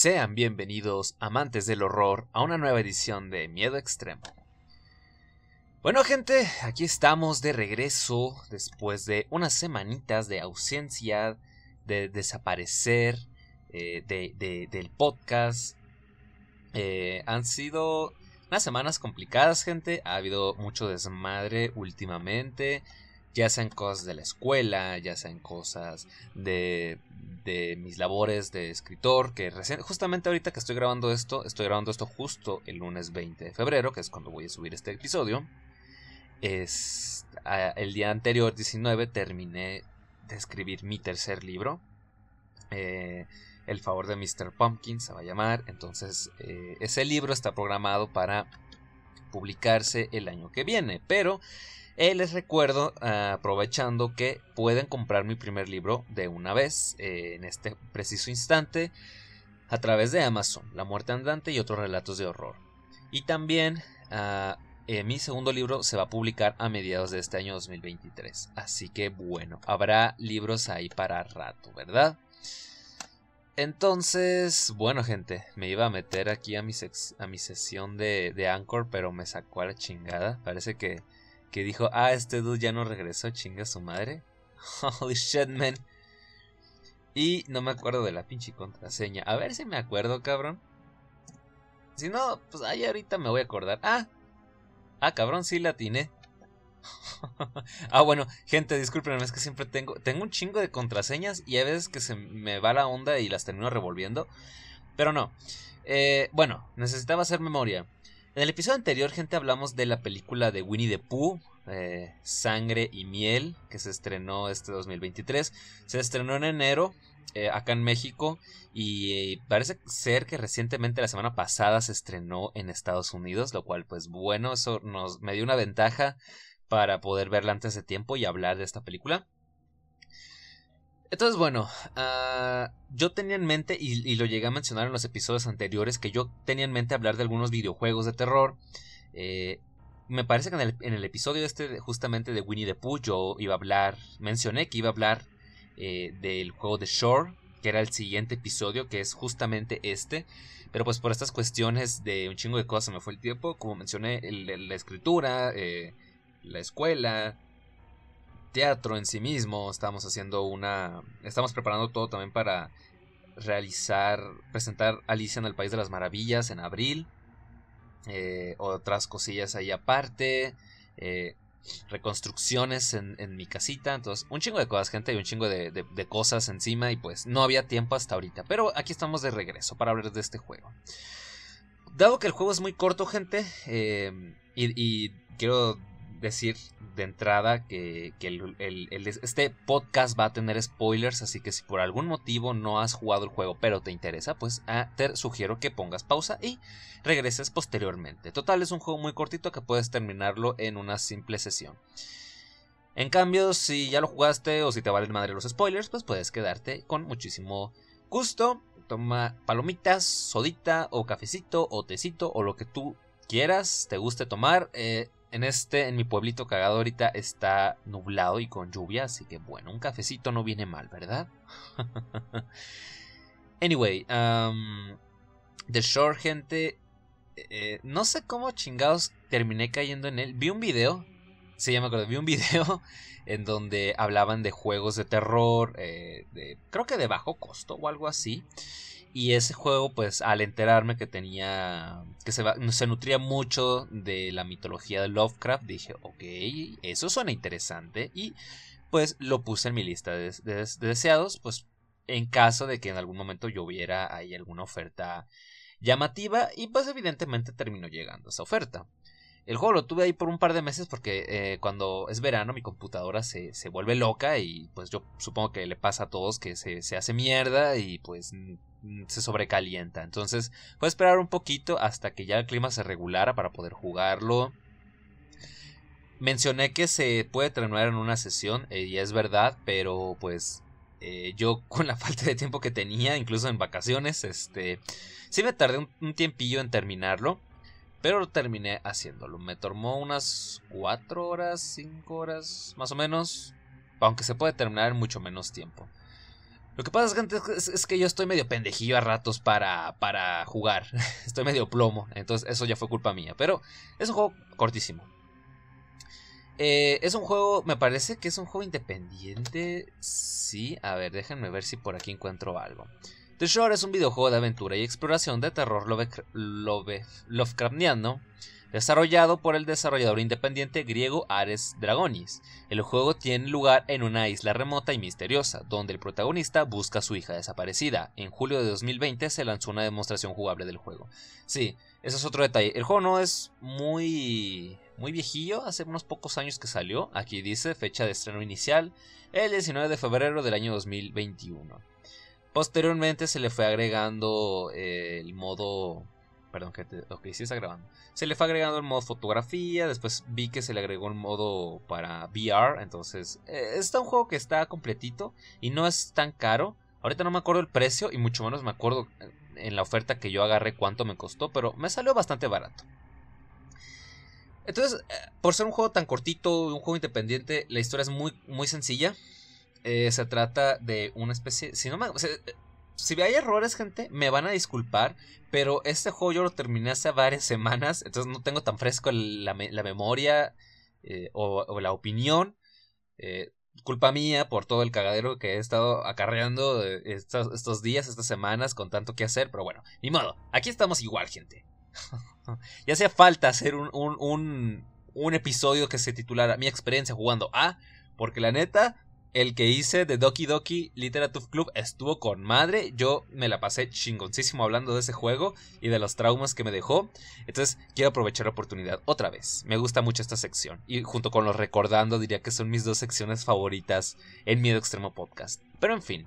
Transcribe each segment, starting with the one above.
Sean bienvenidos, amantes del horror, a una nueva edición de Miedo Extremo. Bueno gente, aquí estamos de regreso después de unas semanitas de ausencia, de desaparecer eh, del podcast. Eh, han sido unas semanas complicadas gente, ha habido mucho desmadre últimamente, ya sean cosas de la escuela, ya sean cosas de de mis labores de escritor, que recién, justamente ahorita que estoy grabando esto, estoy grabando esto justo el lunes 20 de febrero, que es cuando voy a subir este episodio. Es, el día anterior, 19, terminé de escribir mi tercer libro. Eh, el favor de Mr. Pumpkin se va a llamar. Entonces, eh, ese libro está programado para publicarse el año que viene. Pero eh, les recuerdo, aprovechando que pueden comprar mi primer libro de una vez, eh, en este preciso instante, a través de Amazon, La muerte andante y otros relatos de horror. Y también ah, eh, mi segundo libro se va a publicar a mediados de este año 2023. Así que bueno, habrá libros ahí para rato, ¿verdad? Entonces, bueno gente, me iba a meter aquí a mi, a mi sesión de, de Anchor, pero me sacó a la chingada. Parece que que dijo, ah, este dude ya no regresó, chinga su madre. Holy shit, man. Y no me acuerdo de la pinche contraseña. A ver si me acuerdo, cabrón. Si no, pues ahí ahorita me voy a acordar. Ah, ah, cabrón, sí la atiné. ah, bueno, gente, discúlpenme, es que siempre tengo, tengo un chingo de contraseñas y a veces que se me va la onda y las termino revolviendo. Pero no. Eh, bueno, necesitaba hacer memoria. En el episodio anterior, gente, hablamos de la película de Winnie the Pooh, eh, Sangre y Miel, que se estrenó este 2023. Se estrenó en enero, eh, acá en México, y eh, parece ser que recientemente, la semana pasada, se estrenó en Estados Unidos, lo cual, pues bueno, eso nos me dio una ventaja para poder verla antes de tiempo y hablar de esta película. Entonces, bueno, ah, yo tenía en mente, y, lo llegué a mencionar en los episodios anteriores, que yo tenía en mente hablar de algunos videojuegos de terror. Eh, me parece que en el, episodio este, justamente de Winnie the Pooh, yo iba a hablar, mencioné que iba a hablar eh, del juego de Shore, que era el siguiente episodio, que es justamente este. Pero pues por estas cuestiones de un chingo de cosas me fue el tiempo. Como mencioné, la escritura, eh, la escuela, teatro en sí mismo. Estamos haciendo una. Estamos preparando todo también para realizar. Presentar Alicia en el País de las Maravillas en abril. Eh, otras cosillas ahí aparte. Eh, reconstrucciones en, mi casita. Entonces, un chingo de cosas, gente, y un chingo de, cosas encima. Y pues no había tiempo hasta ahorita. Pero aquí estamos de regreso para hablar de este juego. Dado que el juego es muy corto, gente, eh, y, quiero decir de entrada que, este podcast va a tener spoilers, así que si por algún motivo no has jugado el juego pero te interesa, pues ah, te sugiero que pongas pausa y regreses posteriormente. Total, es un juego muy cortito que puedes terminarlo en una simple sesión. En cambio, si ya lo jugaste o si te valen madre los spoilers, pues puedes quedarte con muchísimo gusto. Toma palomitas, sodita o cafecito o tecito o lo que tú quieras, te guste tomar. Eh, en este, en mi pueblito cagado ahorita está nublado y con lluvia, así que bueno, un cafecito no viene mal, ¿verdad? anyway, um, The Shore, gente, eh, no sé cómo chingados terminé cayendo en él. Vi un video, sí, ya me acuerdo, vi un video en donde hablaban de juegos de terror, eh, creo que de bajo costo o algo así. Y ese juego, pues al enterarme que tenía, que se, se nutría mucho de la mitología de Lovecraft, dije, ok, eso suena interesante. Y pues lo puse en mi lista de, deseados, pues en caso de que en algún momento yo viera ahí alguna oferta llamativa. Y pues evidentemente terminó llegando esa oferta. El juego lo tuve ahí por un par de meses porque eh, cuando es verano mi computadora se, se, vuelve loca y pues yo supongo que le pasa a todos que se, se hace mierda y pues se sobrecalienta. Entonces, voy a esperar un poquito hasta que ya el clima se regulara para poder jugarlo. Mencioné que se puede terminar en una sesión, eh, y es verdad, pero pues eh, yo con la falta de tiempo que tenía, incluso en vacaciones, este, sí me tardé un, tiempillo en terminarlo, pero lo terminé haciéndolo. Me tomó unas 4 horas, 5 horas, más o menos, aunque se puede terminar en mucho menos tiempo. Lo que pasa, gente, es, es, que yo estoy medio pendejillo a ratos para, para jugar. estoy medio plomo, entonces eso ya fue culpa mía. Pero es un juego cortísimo. Eh, es un juego, me parece que es un juego independiente. Sí, a ver, déjenme ver si por aquí encuentro algo. The Shore es un videojuego de aventura y exploración de terror Lovecraftiano desarrollado por el desarrollador independiente griego Ares Dragonis. El juego tiene lugar en una isla remota y misteriosa, donde el protagonista busca a su hija desaparecida. En julio de 2020 se lanzó una demostración jugable del juego. Sí, ese es otro detalle. El juego no es muy muy viejillo, hace unos pocos años que salió. Aquí dice fecha de estreno inicial, el 19 de febrero del año 2021. Posteriormente se le fue agregando eh, el modo... Perdón, que ok, sí está grabando. Se le fue agregando el modo fotografía, después vi que se le agregó el modo para VR, entonces eh, está un juego que está completito y no es tan caro. Ahorita no me acuerdo el precio y mucho menos me acuerdo eh, en la oferta que yo agarré cuánto me costó, pero me salió bastante barato. Entonces, eh, por ser un juego tan cortito, un juego independiente, la historia es muy, muy sencilla. Se trata de una especie. Si no me. Si hay errores, gente, me van a disculpar. Pero este juego yo lo terminé hace varias semanas. Entonces no tengo tan fresco la, memoria eh, o, la opinión. culpa mía por todo el cagadero que he estado acarreando estos, estos días, estas semanas, con tanto que hacer. Pero bueno, ni modo. Aquí estamos igual, gente. y hacía falta hacer un, un, episodio que se titulara Mi experiencia jugando A, porque la neta, el que hice de Doki Doki Literature Club estuvo con madre. Yo me la pasé chingoncísimo hablando de ese juego y de los traumas que me dejó. Entonces quiero aprovechar la oportunidad otra vez. Me gusta mucho esta sección. Y junto con los recordando diría que son mis dos secciones favoritas en Miedo Extremo Podcast. Pero en fin.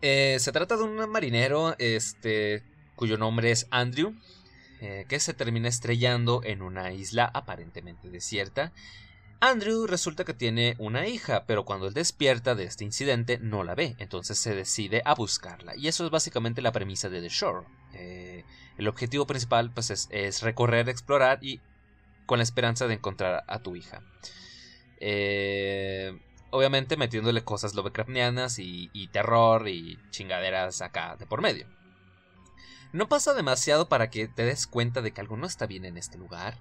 Eh, se trata de un marinero este, cuyo nombre es Andrew, eh, que se termina estrellando en una isla aparentemente desierta. Andrew resulta que tiene una hija, pero cuando él despierta de este incidente no la ve, entonces se decide a buscarla. Y eso es básicamente la premisa de The Shore. Eh, el objetivo principal pues, es, recorrer, explorar y con la esperanza de encontrar a tu hija. Eh, obviamente metiéndole cosas Lovecraftianas y, y terror y chingaderas acá de por medio. No pasa demasiado para que te des cuenta de que algo no está bien en este lugar.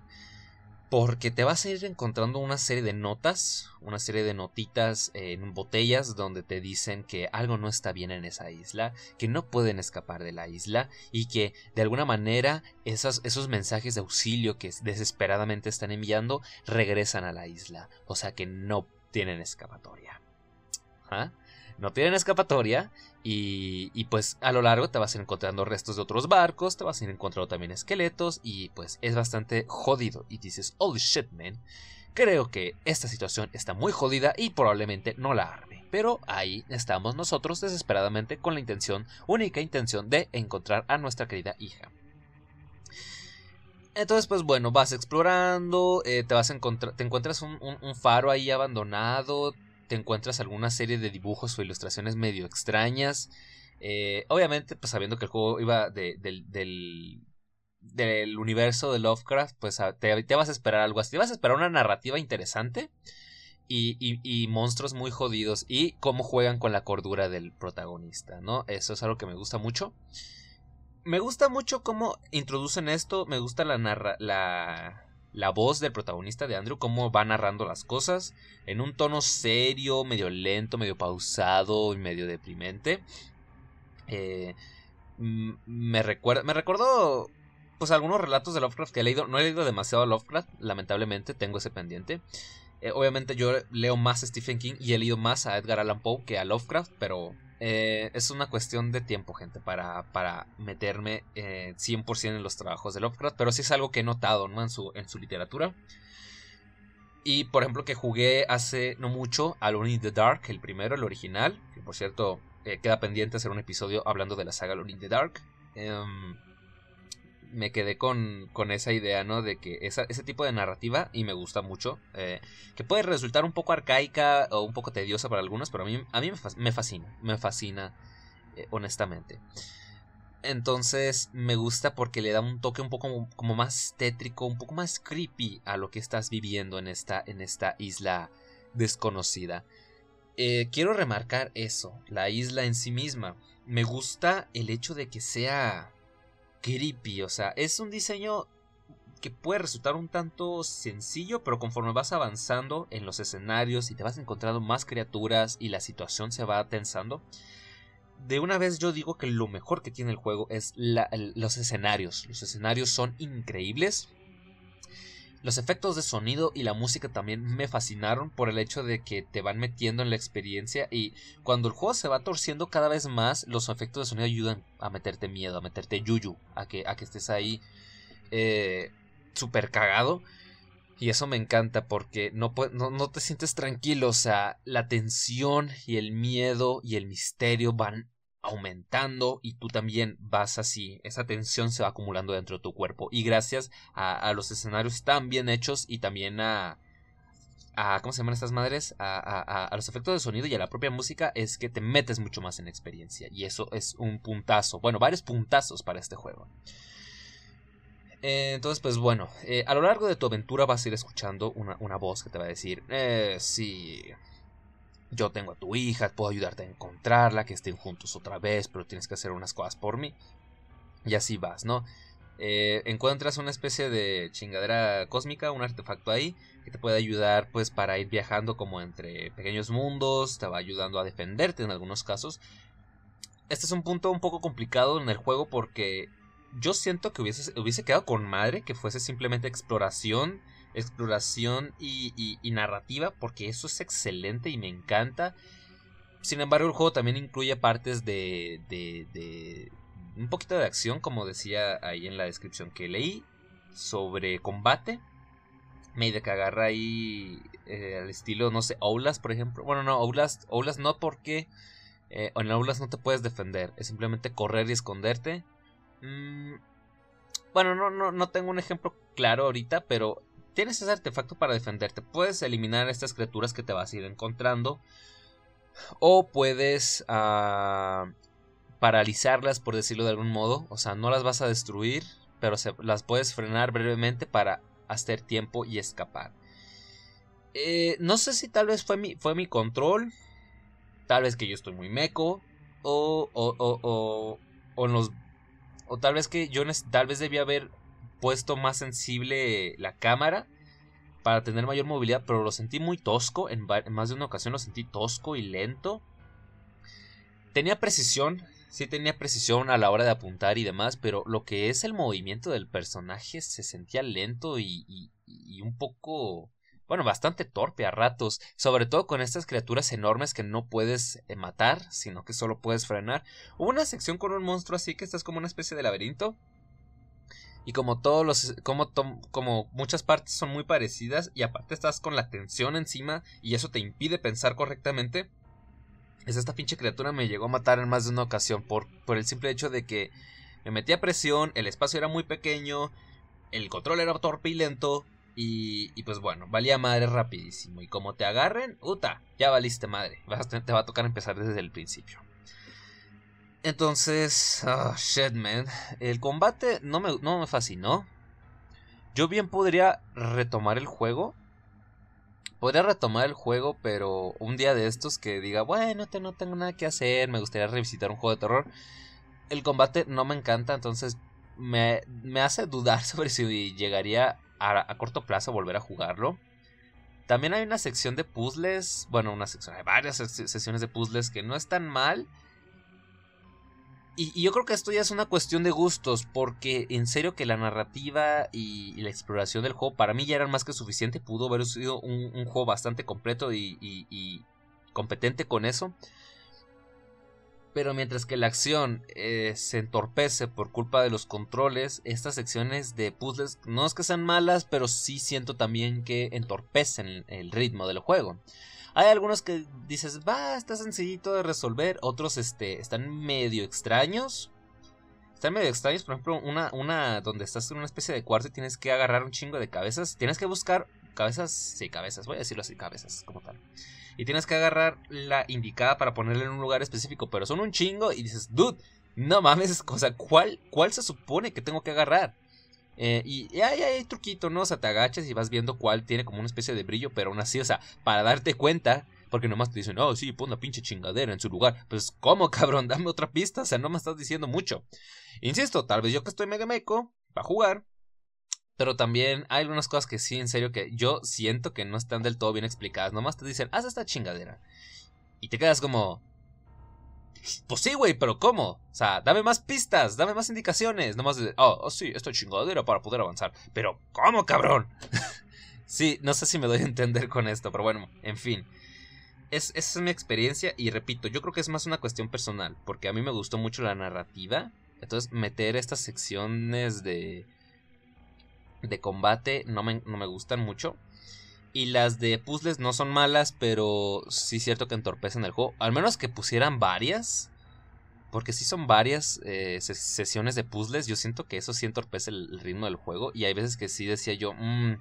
Porque te vas a ir encontrando una serie de notas, una serie de notitas en botellas donde te dicen que algo no está bien en esa isla, que no pueden escapar de la isla y que de alguna manera esos, mensajes de auxilio que desesperadamente están enviando regresan a la isla. O sea que no tienen escapatoria. ¿Ah? no tienen escapatoria y, y, pues a lo largo te vas a ir encontrando restos de otros barcos, te vas a ir encontrando también esqueletos y pues es bastante jodido y dices, holy shit man, creo que esta situación está muy jodida y probablemente no la arme. Pero ahí estamos nosotros desesperadamente con la intención, única intención de encontrar a nuestra querida hija. Entonces, pues bueno, vas explorando, eh, te vas a encontrar, te encuentras un, un, faro ahí abandonado, te encuentras alguna serie de dibujos o ilustraciones medio extrañas. Eh, obviamente, pues sabiendo que el juego iba del, del, universo de Lovecraft, pues te, vas a esperar algo así. Te vas a esperar una narrativa interesante y, y, monstruos muy jodidos y cómo juegan con la cordura del protagonista, ¿no? Eso es algo que me gusta mucho. Me gusta mucho cómo introducen esto, me gusta la, narra la, la voz del protagonista de Andrew, cómo va narrando las cosas en un tono serio, medio lento, medio pausado y medio deprimente. Eh, me recuerda, me recordó pues algunos relatos de Lovecraft que he leído. No he leído demasiado a Lovecraft, lamentablemente, tengo ese pendiente. Eh, obviamente yo leo más a Stephen King y he leído más a Edgar Allan Poe que a Lovecraft, pero eh, es una cuestión de tiempo, gente, para, para meterme 100% eh, en los trabajos de Lovecraft, pero sí es algo que he notado ¿no? en, su, en su literatura. Y por ejemplo que jugué hace no mucho Alone in the Dark, el primero, el original, que por cierto queda pendiente hacer un episodio hablando de la saga Alone in the Dark. Em, me quedé con, con, esa idea, ¿no? De que ese tipo de narrativa, y me gusta mucho, eh, que puede resultar un poco arcaica o un poco tediosa para algunos, pero a mí, a mí me fascina, me fascina, eh, honestamente. Entonces me gusta porque le da un toque un poco como, más tétrico, un poco más creepy a lo que estás viviendo en esta, en esta isla desconocida. eh, quiero remarcar eso, la isla en sí misma. Me gusta el hecho de que sea creepy, o sea, es un diseño que puede resultar un tanto sencillo, pero conforme vas avanzando en los escenarios y te vas encontrando más criaturas y la situación se va tensando, de una vez yo digo que lo mejor que tiene el juego es los escenarios. Los escenarios son increíbles. Los efectos de sonido y la música también me fascinaron por el hecho de que te van metiendo en la experiencia y cuando el juego se va torciendo cada vez más, los efectos de sonido ayudan a meterte miedo, a meterte yuyu, a que, a que estés ahí eh, cagado. Y eso me encanta porque no, no, no, te sientes tranquilo, o sea, la tensión y el miedo y el misterio van aumentando y tú también vas así, esa tensión se va acumulando dentro de tu cuerpo y gracias a, los escenarios tan bien hechos y también a, ¿cómo se llaman estas madres? A, los efectos de sonido y a la propia música es que te metes mucho más en experiencia y eso es un puntazo, bueno, varios puntazos para este juego. Eh, entonces, pues bueno, eh, a lo largo de tu aventura vas a ir escuchando una, voz que te va a decir, eh, sí, yo tengo a tu hija, puedo ayudarte encontrarla, que estén juntos otra vez, pero tienes que hacer unas cosas por mí. Y así vas, ¿no? Eh, encuentras una especie de chingadera cósmica, un artefacto ahí, que te puede ayudar pues para ir viajando como entre pequeños mundos, te va ayudando a defenderte en algunos casos. Este es un punto un poco complicado en el juego porque yo siento que hubiese, hubiese quedado con madre que fuese simplemente exploración exploración y, narrativa, porque eso es excelente y me encanta. Sin embargo, el juego también incluye partes de, de, un poquito de acción, como decía ahí en la descripción que leí, sobre combate. Me que agarra ahí eh, al estilo, no sé, Oulas, por ejemplo. Bueno, no, Oulas, Oulas no porque eh, en Oulas no te puedes defender, es simplemente correr y esconderte. Mm, bueno, no, no, no tengo un ejemplo claro ahorita, pero tienes ese artefacto para defenderte. Puedes eliminar estas criaturas que te vas a ir encontrando. O puedes ah, paralizarlas, por decirlo de algún modo. O sea, no las vas a destruir, pero las puedes frenar brevemente para hacer tiempo y escapar. Eh, no sé si tal vez fue mi, fue mi control. Tal vez que yo estoy muy meco. O, o, o, o, o, los, o tal vez que yo tal vez debía haber puesto más sensible la cámara para tener mayor movilidad, pero lo sentí muy tosco, en, más de una ocasión lo sentí tosco y lento. Tenía precisión, sí tenía precisión a la hora de apuntar y demás, pero lo que es el movimiento del personaje se sentía lento y, un poco, bueno, bastante torpe a ratos, sobre todo con estas criaturas enormes que no puedes eh, matar, sino que solo puedes frenar. Hubo una sección con un monstruo así que estás como una especie de laberinto y como todos los como como muchas partes son muy parecidas y aparte estás con la tensión encima y eso te impide pensar correctamente es esta pinche criatura me llegó a matar en más de una ocasión por por el simple hecho de que me metía presión el espacio era muy pequeño el control era torpe y lento y, y pues bueno, valía madre rapidísimo. Y como te agarren, uta, ya valiste madre. te va a tocar empezar desde el principio. Entonces, oh, shit, man. El combate no me, no me fascinó. Yo bien podría retomar el juego. Podría retomar el juego, pero un día de estos que diga, bueno, no tengo nada que hacer, me gustaría revisitar un juego de terror. El combate no me encanta, entonces me, me hace dudar sobre si llegaría a, a, corto plazo a volver a jugarlo. También hay una sección de puzzles, bueno, una sección, hay varias sesiones de puzzles que no están mal y, yo creo que esto ya es una cuestión de gustos, porque en serio que la narrativa y, la exploración del juego para mí ya eran más que suficiente, pudo haber sido un, juego bastante completo y, competente con eso. Pero mientras que la acción eh, se entorpece por culpa de los controles, estas secciones de puzzles no es que sean malas, pero sí siento también que entorpecen el ritmo del juego. Hay algunos que dices, va, está sencillito de resolver. Otros este, están medio extraños. Están medio extraños, por ejemplo, una, una donde estás en una especie de cuarto y tienes que agarrar un chingo de cabezas. Tienes que buscar cabezas, sí, cabezas, voy a decirlo así, cabezas, como tal. Y tienes que agarrar la indicada para ponerla en un lugar específico, pero son un chingo y dices, dude, no mames, o sea, ¿cuál, cuál se supone que tengo que agarrar? Eh, y, hay, hay truquito, ¿no? O sea, te agachas y vas viendo cuál tiene como una especie de brillo, pero aún así, o sea, para darte cuenta, Porque nomás te dicen, oh, sí, pon la pinche chingadera en su lugar. Pues, ¿cómo, cabrón? Dame otra pista. O sea, no me estás diciendo mucho. Insisto, tal vez yo que estoy mega meco para jugar. Pero también hay algunas cosas que sí, en serio, que yo siento que no están del todo bien explicadas. Nomás te dicen, haz esta chingadera. Y te quedas como, pues sí, güey, pero ¿cómo? O sea, dame más pistas, dame más indicaciones. Nomás de, oh, oh sí, esto es chingadera para poder avanzar. Pero, ¿cómo, cabrón? sí, no sé si me doy a entender con esto, pero bueno, en fin. Es, esa es mi experiencia y repito, yo creo que es más una cuestión personal, porque a mí me gustó mucho la narrativa. Entonces, meter estas secciones de, de combate no me, no me gustan mucho. Y las de puzzles no son malas, pero sí es cierto que entorpecen el juego. Al menos que pusieran varias. Porque si son varias eh, sesiones de puzzles. Yo siento que eso sí entorpece el, ritmo del juego. Y hay veces que sí decía yo, mmm,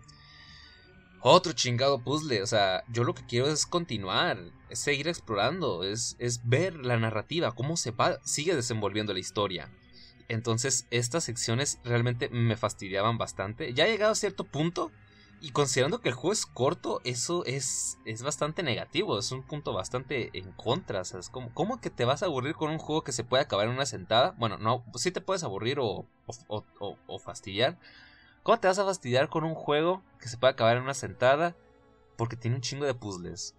otro chingado puzzle. O sea, yo lo que quiero es continuar. Es seguir explorando. Es, es ver la narrativa. Cómo se va, sigue desenvolviendo la historia. Entonces estas secciones realmente me fastidiaban bastante. Ya he llegado a cierto punto y considerando que el juego es corto, eso es, es bastante negativo, es un punto bastante en contra. O es como, ¿cómo que te vas a aburrir con un juego que se puede acabar en una sentada? Bueno, no, sí te puedes aburrir o, o, o, fastidiar. ¿Cómo te vas a fastidiar con un juego que se puede acabar en una sentada? Porque tiene un chingo de puzzles.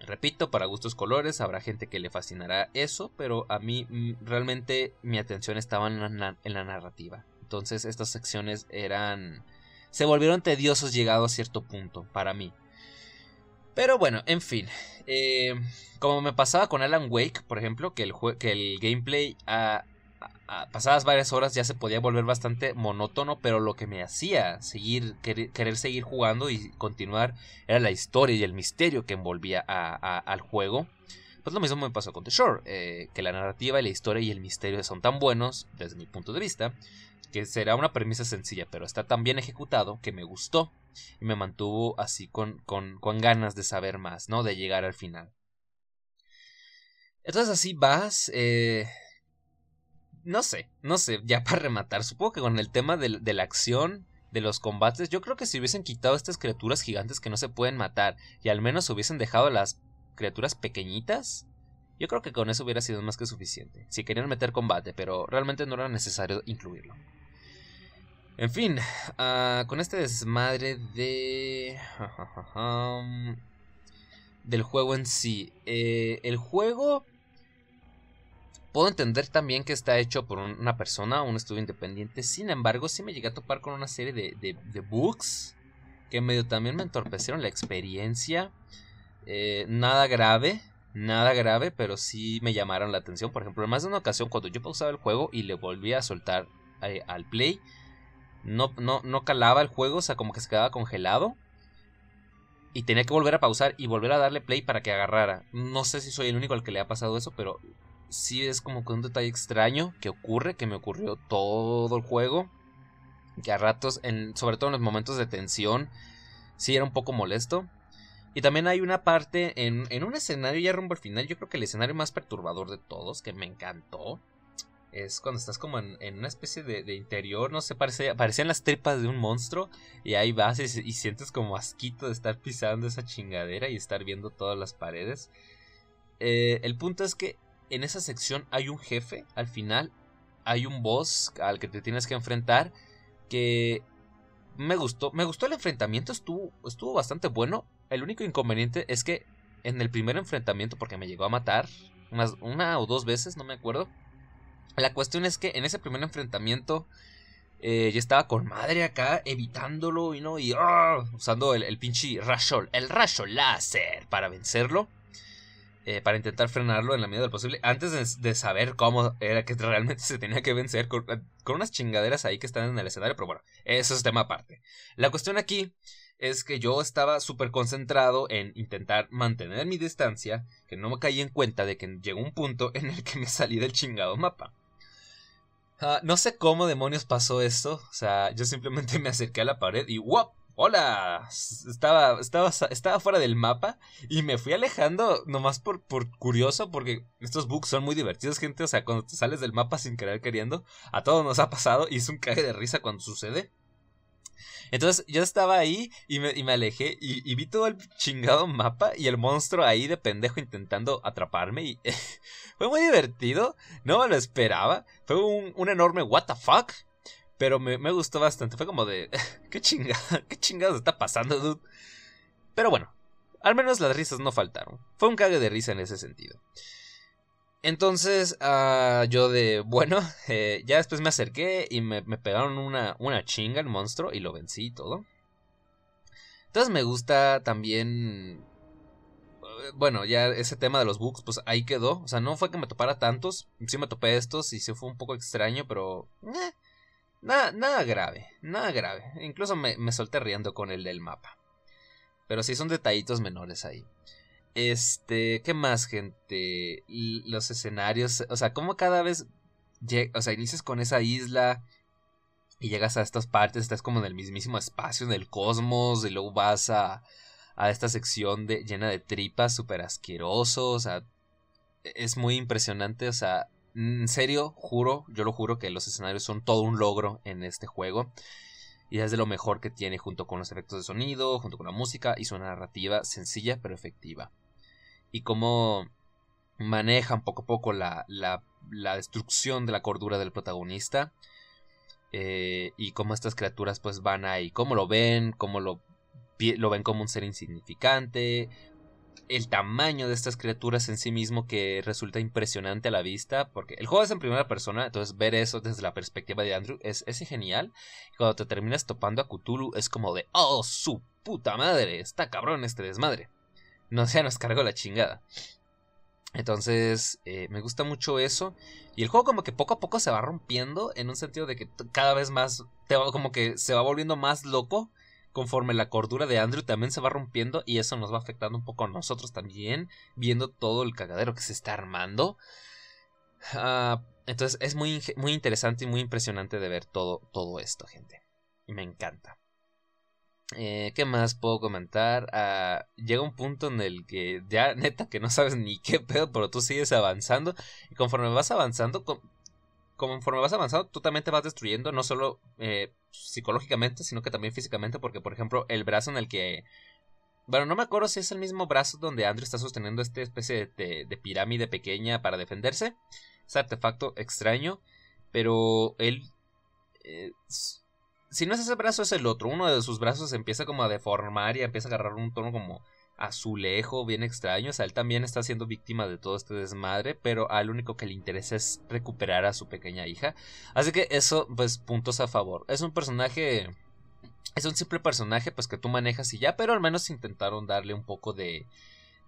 Repito, para gustos colores, habrá gente que le fascinará eso, pero a mí mm, realmente mi atención estaba en en la narrativa. Entonces estas secciones eran se volvieron tediosos llegado a cierto punto para mí. Pero bueno, en fin. Eh, como me pasaba con Alan Wake, por ejemplo, que el, que el gameplay a, pasadas varias horas ya se podía volver bastante monótono, pero lo que me hacía seguir, querer, seguir jugando y continuar era la historia y el misterio que envolvía al juego. Pues lo mismo me pasó con The Shore, eh, que la narrativa y la historia y el misterio son tan buenos, desde mi punto de vista, que será una premisa sencilla, pero está tan bien ejecutado que me gustó y me mantuvo así con, con, con ganas de saber más, ¿no? De llegar al final. Entonces así vas, eh, no sé, no sé, ya para rematar, supongo que con el tema de, de, la acción, de los combates, yo creo que si hubiesen quitado estas criaturas gigantes que no se pueden matar y al menos hubiesen dejado las criaturas pequeñitas, yo creo que con eso hubiera sido más que suficiente. Si querían meter combate, pero realmente no era necesario incluirlo. En fin, uh, con este desmadre de... del juego en sí. Eh, el juego... Puedo entender también que está hecho por una persona, un estudio independiente. Sin embargo, sí me llegué a topar con una serie de, de, de bugs que medio también me entorpecieron la experiencia. Eh, nada grave, nada grave, pero sí me llamaron la atención. Por ejemplo, en más de una ocasión cuando yo pausaba el juego y le volví a soltar eh, al play, no, no, no calaba el juego, o sea, como que se quedaba congelado. Y tenía que volver a pausar y volver a darle play para que agarrara. No sé si soy el único al que le ha pasado eso, pero sí es como que un detalle extraño que ocurre, que me ocurrió todo el juego. Que a ratos, en, sobre todo en los momentos de tensión, sí era un poco molesto. Y también hay una parte en, en un escenario ya rumbo al final, yo creo que el escenario más perturbador de todos, que me encantó es cuando estás como en, una especie de, interior, no sé, parece, parecían las tripas de un monstruo y ahí vas y, sientes como asquito de estar pisando esa chingadera y estar viendo todas las paredes. Eh, el punto es que en esa sección hay un jefe, al final hay un boss al que te tienes que enfrentar que me gustó, me gustó el enfrentamiento, estuvo, estuvo bastante bueno. El único inconveniente es que en el primer enfrentamiento, porque me llegó a matar unas, una o dos veces, no me acuerdo, la cuestión es que en ese primer enfrentamiento eh, yo estaba con madre acá evitándolo y no y ¡ah! usando el, pinche rayo, el rayo láser para vencerlo. Eh, para intentar frenarlo en la medida de lo posible. Antes de, saber cómo era que realmente se tenía que vencer con, con, unas chingaderas ahí que están en el escenario. Pero bueno, eso es tema aparte. La cuestión aquí es que yo estaba súper concentrado en intentar mantener mi distancia. Que no me caí en cuenta de que llegó un punto en el que me salí del chingado mapa. Ah, no sé cómo demonios pasó esto. O sea, yo simplemente me acerqué a la pared y ¡wop! ¡Hola! Estaba, estaba, estaba fuera del mapa y me fui alejando nomás por, por curioso porque estos bugs son muy divertidos, gente. O sea, cuando te sales del mapa sin querer queriendo, a todos nos ha pasado y es un cague de risa cuando sucede. Entonces yo estaba ahí y me, y me alejé y, vi todo el chingado mapa y el monstruo ahí de pendejo intentando atraparme y fue muy divertido, no me lo esperaba, fue un, un enorme what the fuck, pero me, me gustó bastante, fue como de, qué chingada, qué chingados está pasando, dude. Pero bueno, al menos las risas no faltaron, fue un cague de risa en ese sentido. Entonces, uh, yo de, bueno, eh, ya después me acerqué y me, me, pegaron una, una chinga el monstruo y lo vencí y todo. Entonces me gusta también... Eh, bueno, ya ese tema de los bugs, pues ahí quedó. O sea, no fue que me topara tantos. Sí me topé estos y sí fue un poco extraño, pero... Eh, nada, nada grave, nada grave. Incluso me, me solté riendo con el del mapa. Pero sí son detallitos menores ahí. Este, ¿qué más, gente? Los escenarios, o sea, como cada vez, o sea, inicias con esa isla y llegas a estas partes, estás como en el mismísimo espacio, en el cosmos, y luego vas a, a esta sección de, llena de tripas, súper asqueroso, o sea, es muy impresionante, o sea, en serio, juro, yo lo juro que los escenarios son todo un logro en este juego. Y es de lo mejor que tiene junto con los efectos de sonido, junto con la música y su narrativa sencilla pero efectiva y cómo manejan poco a poco la, la, destrucción de la cordura del protagonista. Eh, y cómo estas criaturas pues van ahí, cómo lo ven, cómo lo, lo ven como un ser insignificante, el tamaño de estas criaturas en sí mismo que resulta impresionante a la vista, porque el juego es en primera persona, entonces ver eso desde la perspectiva de Andrew es, es genial. Cuando te terminas topando a Cthulhu es como de, oh, su puta madre, está cabrón este desmadre no se nos cargó la chingada. Entonces, eh, me gusta mucho eso. Y el juego como que poco a poco se va rompiendo en un sentido de que cada vez más, como que se va volviendo más loco conforme la cordura de Andrew también se va rompiendo y eso nos va afectando un poco a nosotros también, viendo todo el cagadero que se está armando. Ah, entonces es muy, muy interesante y muy impresionante de ver todo, todo esto, gente. Y me encanta. Eh, ¿Qué más puedo comentar? Ah, llega un punto en el que ya neta que no sabes ni qué pedo, pero tú sigues avanzando. Y conforme vas avanzando, conforme vas avanzando, tú también te vas destruyendo, no solo eh, psicológicamente, sino que también físicamente. Porque, por ejemplo, el brazo en el que. Bueno, no me acuerdo si es el mismo brazo donde Andrew está sosteniendo esta especie de, pirámide pequeña para defenderse. Es artefacto extraño. Pero él. Eh, si no es ese brazo, es el otro. Uno de sus brazos empieza como a deformar y empieza a agarrar un tono como azulejo, bien extraño. O sea, él también está siendo víctima de todo este desmadre, pero al único que le interesa es recuperar a su pequeña hija. Así que eso, pues, puntos a favor. Es un personaje. Es un simple personaje, pues, que tú manejas y ya, pero al menos intentaron darle un poco de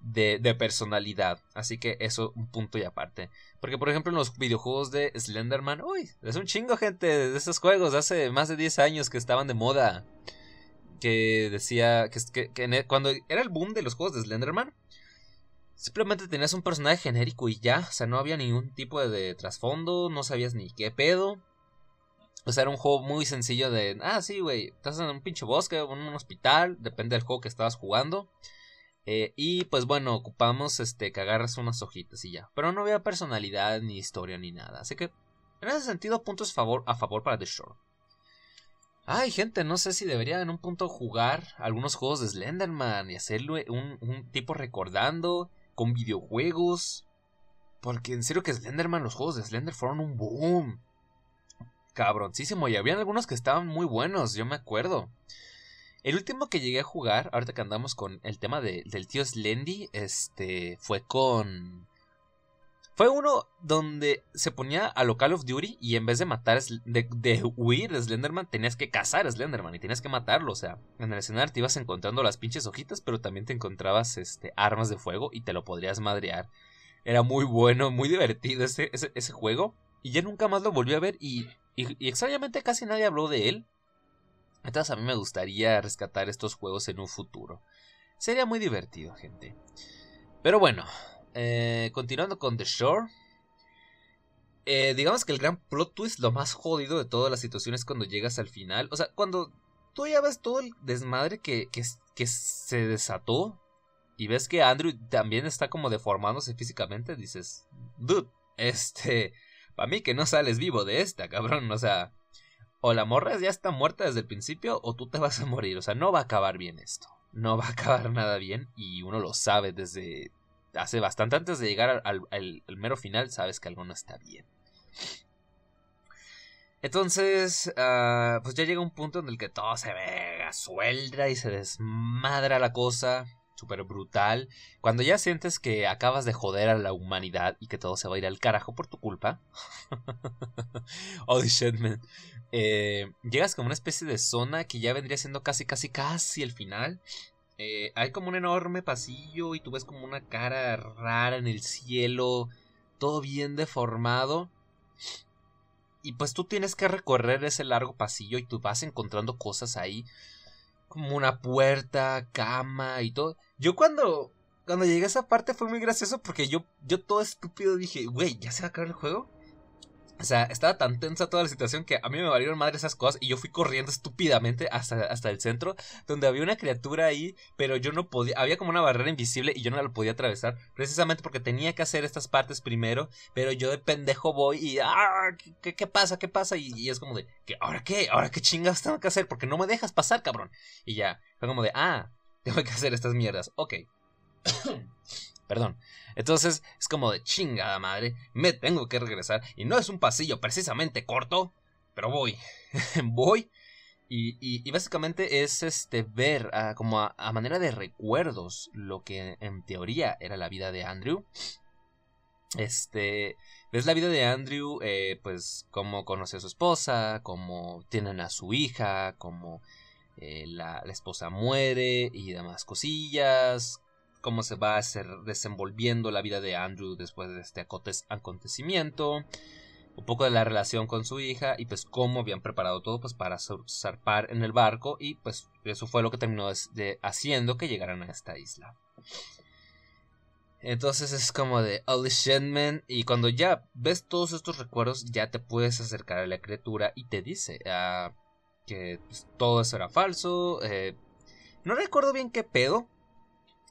de, personalidad. Así que eso un punto y aparte. Porque por ejemplo en los videojuegos de Slenderman, uy, es un chingo gente de esos juegos hace más de 10 años que estaban de moda. Que decía que, e, cuando era el boom de los juegos de Slenderman, simplemente tenías un personaje genérico y ya, o sea, no había ningún tipo de, de trasfondo, no sabías ni qué pedo. O sea, era un juego muy sencillo de, ah, sí, güey, estás en un pinche bosque, en un hospital, depende del juego que estabas jugando. Eh, y pues bueno, ocupamos este que agarras unas hojitas y ya. Pero no había personalidad, ni historia, ni nada. Así que, en ese sentido, puntos favor, a favor para The Shore. Ay, gente, no sé si debería en un punto jugar algunos juegos de Slenderman y hacerlo un, tipo recordando con videojuegos. Porque en serio que Slenderman, los juegos de Slender fueron un boom. Cabroncísimo. Y había algunos que estaban muy buenos, yo me acuerdo. El último que llegué a jugar, ahorita que andamos con el tema del tío Slendy, este, fue con... Fue uno donde se ponía a lo Call of Duty y en vez de matar, de, de huir de Slenderman, tenías que cazar a Slenderman y tenías que matarlo. O sea, en el escenario te ibas encontrando las pinches hojitas, pero también te encontrabas este, armas de fuego y te lo podrías madrear. Era muy bueno, muy divertido ese, ese, juego. Y ya nunca más lo volví a ver y, y extrañamente casi nadie habló de él. Entonces a mí me gustaría rescatar estos juegos en un futuro. Sería muy divertido, gente. Pero bueno, eh, continuando con The Shore. Eh, digamos que el gran plot twist, lo más jodido de todas las situaciones cuando llegas al final. O sea, cuando tú ya ves todo el desmadre que, que, que se desató y ves que Andrew también está como deformándose físicamente, dices, dude, este, para mí que no sales vivo de esta, cabrón, o sea, o la morra ya está muerta desde el principio o tú te vas a morir. O sea, no va a acabar bien esto. No va a acabar nada bien y uno lo sabe desde hace bastante antes de llegar al, mero final, sabes que algo no está bien. Entonces, ah, pues ya llega un punto en el que todo se ve suelta y se desmadra la cosa súper brutal. Cuando ya sientes que acabas de joder a la humanidad y que todo se va a ir al carajo por tu culpa. oh shit, man. Eh, llegas como una especie de zona que ya vendría siendo casi, casi, casi el final. Eh, hay como un enorme pasillo y tú ves como una cara rara en el cielo. Todo bien deformado. Y pues tú tienes que recorrer ese largo pasillo y tú vas encontrando cosas ahí como una puerta, cama y todo. Yo cuando cuando llegué a esa parte fue muy gracioso porque yo yo todo estúpido dije, güey, ¿ya se va a acabar el juego? O sea, estaba tan tensa toda la situación que a mí me valieron madre esas cosas y yo fui corriendo estúpidamente hasta, hasta el centro donde había una criatura ahí, pero yo no podía, había como una barrera invisible y yo no la podía atravesar precisamente porque tenía que hacer estas partes primero, pero yo de pendejo voy y, ah, ¿qué, qué pasa? ¿Qué pasa? Y, es como de, ¿qué, ¿ahora qué? ¿Ahora qué chingas tengo que hacer? Porque no me dejas pasar, cabrón. Y ya, fue como de, ah, tengo que hacer estas mierdas, ok. Perdón. Entonces es como de chingada madre, me tengo que regresar y no es un pasillo precisamente corto, pero voy, voy y, básicamente es este ver como a, manera de recuerdos lo que en teoría era la vida de Andrew. Este, ves la vida de Andrew, eh, pues cómo conoce a su esposa, cómo tienen a su hija, cómo eh, la, la, esposa muere y demás cosillas, cómo se va a ser desenvolviendo la vida de Andrew después de este acontecimiento, un poco de la relación con su hija y pues cómo habían preparado todo pues para zarpar en el barco y pues eso fue lo que terminó de, haciendo que llegaran a esta isla. Entonces es como de holy shit man y cuando ya ves todos estos recuerdos ya te puedes acercar a la criatura y te dice ah, que pues, todo eso era falso. Eh, no recuerdo bien qué pedo,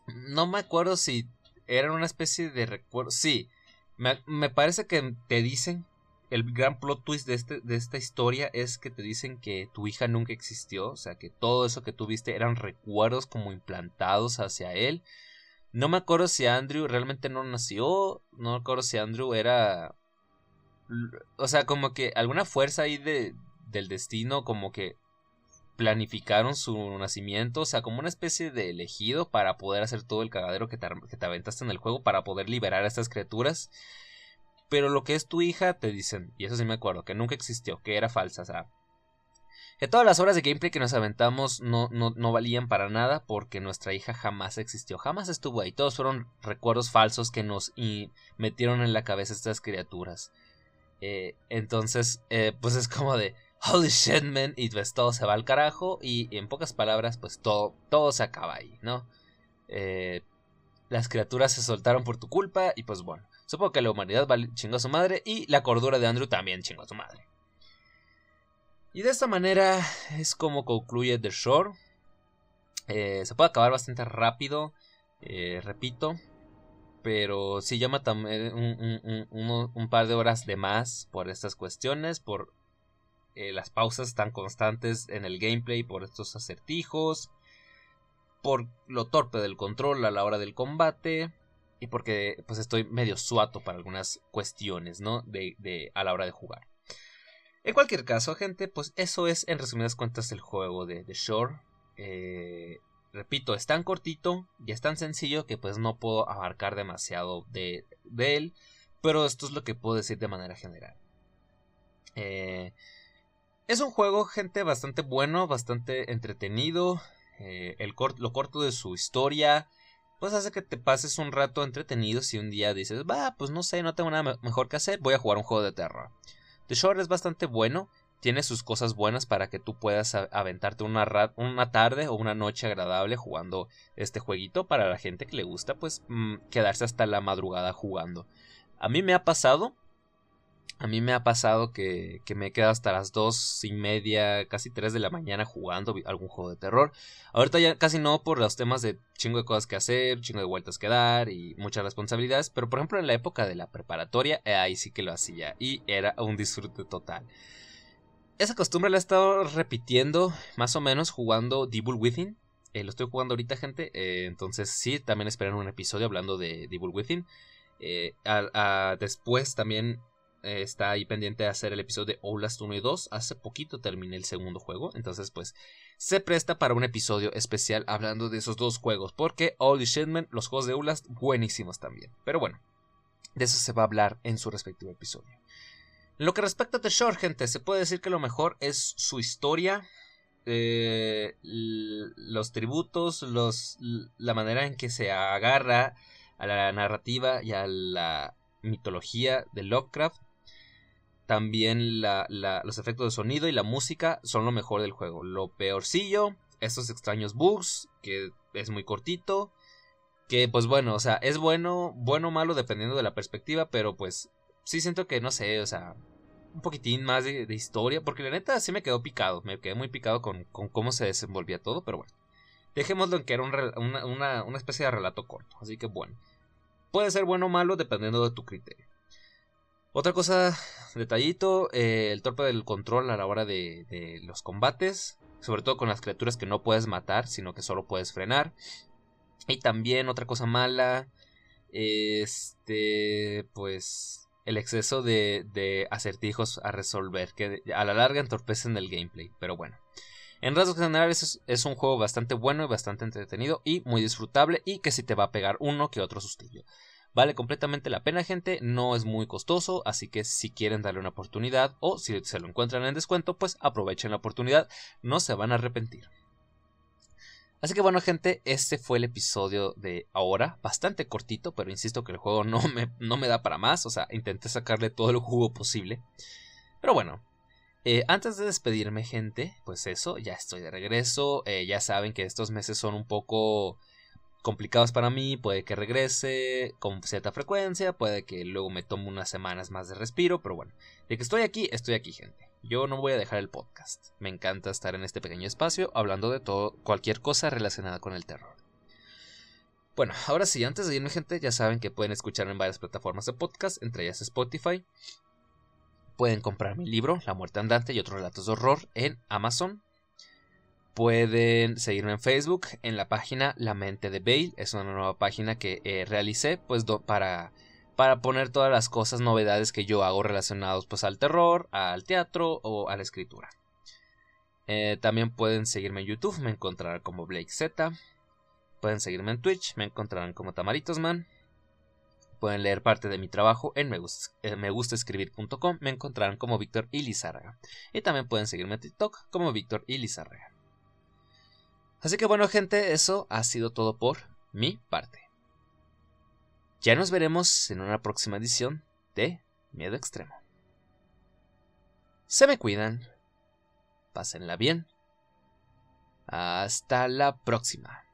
no me acuerdo si eran una especie de recuerdo. Sí, me, parece que te dicen. El gran plot twist de, este, de esta historia es que te dicen que tu hija nunca existió. O sea, que todo eso que tuviste eran recuerdos como implantados hacia él. No me acuerdo si Andrew realmente no nació. No me acuerdo si Andrew era. O sea, como que alguna fuerza ahí de, del destino, como que planificaron su nacimiento, o sea, como una especie de elegido para poder hacer todo el cagadero que te, aventaste en el juego, para poder liberar a estas criaturas. Pero lo que es tu hija, te dicen, y eso sí me acuerdo, que nunca existió, que era falsa, o sea, que todas las horas de gameplay que nos aventamos no, no, no, valían para nada porque nuestra hija jamás existió, jamás estuvo ahí. Todos fueron recuerdos falsos que nos metieron en la cabeza estas criaturas. Eh, entonces, eh, pues es como de, holy shit, man, y pues todo se va al carajo y en pocas palabras, pues todo, todo se acaba ahí, ¿no? Eh, las criaturas se soltaron por tu culpa y pues bueno, supongo que la humanidad chingó a su madre y la cordura de Andrew también chingó a su madre. Y de esta manera es como concluye The Shore. Eh, se puede acabar bastante rápido, eh, repito, pero sí llama también un, un, par de horas de más por estas cuestiones, por eh, las pausas tan constantes en el gameplay por estos acertijos, por lo torpe del control a la hora del combate y porque pues estoy medio suato para algunas cuestiones, ¿no? De, de, a la hora de jugar. En cualquier caso, gente, pues eso es en resumidas cuentas el juego de The Shore. Eh, repito, es tan cortito y es tan sencillo que pues no puedo abarcar demasiado de, de él, pero esto es lo que puedo decir de manera general. Eh, es un juego, gente, bastante bueno, bastante entretenido. Eh, el lo corto de su historia, pues hace que te pases un rato entretenido si un día dices, va, pues no sé, no tengo nada mejor que hacer, voy a jugar un juego de terror. The Shore es bastante bueno, tiene sus cosas buenas para que tú puedas aventarte una, una tarde o una noche agradable jugando este jueguito para la gente que le gusta, pues mm, quedarse hasta la madrugada jugando. A mí me ha pasado a mí me ha pasado que, que, me he quedado hasta las dos y media, casi tres de la mañana jugando algún juego de terror. Ahorita ya casi no por los temas de chingo de cosas que hacer, chingo de vueltas que dar y muchas responsabilidades. Pero por ejemplo en la época de la preparatoria, eh, ahí sí que lo hacía y era un disfrute total. esa costumbre la he estado repitiendo más o menos jugando Devil Within. Eh, lo estoy jugando ahorita, gente. Eh, entonces, sí, también esperen un episodio hablando de Devil Within. Después también está ahí pendiente de hacer el episodio de Outlast 1 y 2. Hace poquito terminé el segundo juego. Entonces, pues, se presta para un episodio especial hablando de esos dos juegos. Porque, holy shitman, los juegos de Outlast, buenísimos también. Pero bueno, de eso se va a hablar en su respectivo episodio. En lo que respecta a The Shore, gente, se puede decir que lo mejor es su historia, eh, los tributos, la manera en que se agarra a la narrativa y a la mitología de Lovecraft. También los efectos de sonido y la música son lo mejor del juego. Lo peorcillo, esos extraños bugs, que es muy cortito. Que pues bueno, o sea, es bueno, bueno o malo dependiendo de la perspectiva, pero pues sí siento que, no sé, o sea, un poquitín más de, historia, porque la neta sí me quedó picado, me quedé muy picado con, cómo se desenvolvía todo, pero bueno. Dejémoslo en que era una, una, especie de relato corto, así que bueno. Puede ser bueno o malo dependiendo de tu criterio. Otra cosa, detallito, eh, el torpe del control a la hora de, de, los combates, sobre todo con las criaturas que no puedes matar, sino que solo puedes frenar. Y también otra cosa mala, este, pues el exceso de, acertijos a resolver, que a la larga entorpecen el gameplay, pero bueno. En rasgos generales es, es, un juego bastante bueno y bastante entretenido y muy disfrutable y que si te va a pegar uno que otro sustillo. Vale completamente la pena gente, no es muy costoso, así que si quieren darle una oportunidad o si se lo encuentran en descuento, pues aprovechen la oportunidad, no se van a arrepentir. Así que bueno gente, este fue el episodio de ahora, bastante cortito, pero insisto que el juego no me, no me da para más, o sea, intenté sacarle todo el jugo posible. Pero bueno, eh, antes de despedirme gente, pues eso, ya estoy de regreso, eh, ya saben que estos meses son un poco complicados para mí, puede que regrese con cierta frecuencia, puede que luego me tome unas semanas más de respiro, pero bueno, de que estoy aquí, estoy aquí gente. Yo no voy a dejar el podcast. Me encanta estar en este pequeño espacio hablando de todo, cualquier cosa relacionada con el terror. Bueno, ahora sí, antes de irme, gente, ya saben que pueden escucharme en varias plataformas de podcast, entre ellas Spotify. Pueden comprar mi libro, La muerte andante y otros relatos de horror en Amazon. Pueden seguirme en Facebook, en la página La mente de Bale. Es una nueva página que eh, realicé, pues, para para poner todas las cosas, novedades que yo hago relacionados pues al terror, al teatro o a la escritura. Eh, también pueden seguirme en YouTube, me encontrarán como Blake Z. Pueden seguirme en Twitch, me encontrarán como Tamaritosman. Pueden leer parte de mi trabajo en eh, gustaescribir.com, me encontrarán como Víctor Ilizárraga. Y también pueden seguirme en TikTok como Víctor Ilizárraga. Así que bueno gente, eso ha sido todo por mi parte. Ya nos veremos en una próxima edición de Miedo Extremo. Se me cuidan. Pásenla bien. Hasta la próxima.